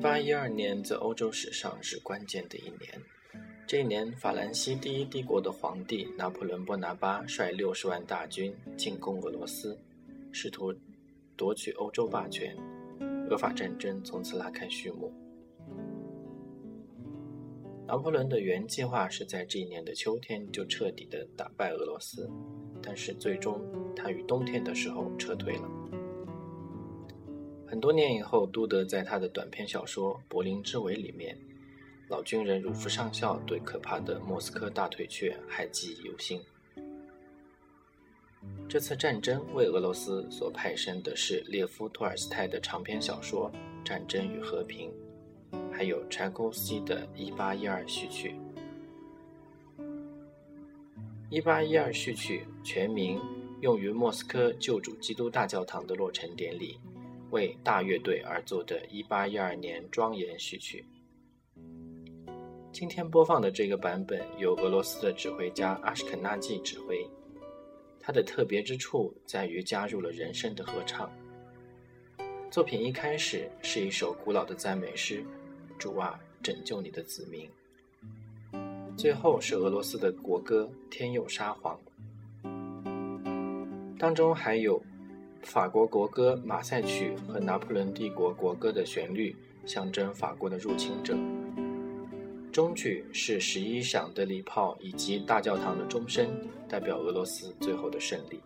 八一二年在欧洲史上是关键的一年。这一年，法兰西第一帝国的皇帝拿破仑·波拿巴率六十万大军进攻俄罗斯，试图夺取欧洲霸权。俄法战争从此拉开序幕。拿破仑的原计划是在这一年的秋天就彻底的打败俄罗斯，但是最终他于冬天的时候撤退了。很多年以后，都德在他的短篇小说《柏林之围》里面。老军人鲁夫上校对可怕的莫斯科大腿雀还记忆犹新。这次战争为俄罗斯所派生的是列夫·托尔斯泰的长篇小说《战争与和平》，还有柴可夫斯基的《一八一二序曲》。《一八一二序曲》全名用于莫斯科救主基督大教堂的落成典礼，为大乐队而作的一八一二年庄严序曲。今天播放的这个版本由俄罗斯的指挥家阿什肯纳季指挥，它的特别之处在于加入了人声的合唱。作品一开始是一首古老的赞美诗：“主啊，拯救你的子民。”最后是俄罗斯的国歌《天佑沙皇》，当中还有法国国歌《马赛曲》和拿破仑帝国国歌的旋律，象征法国的入侵者。中曲是十一响的礼炮以及大教堂的钟声，代表俄罗斯最后的胜利。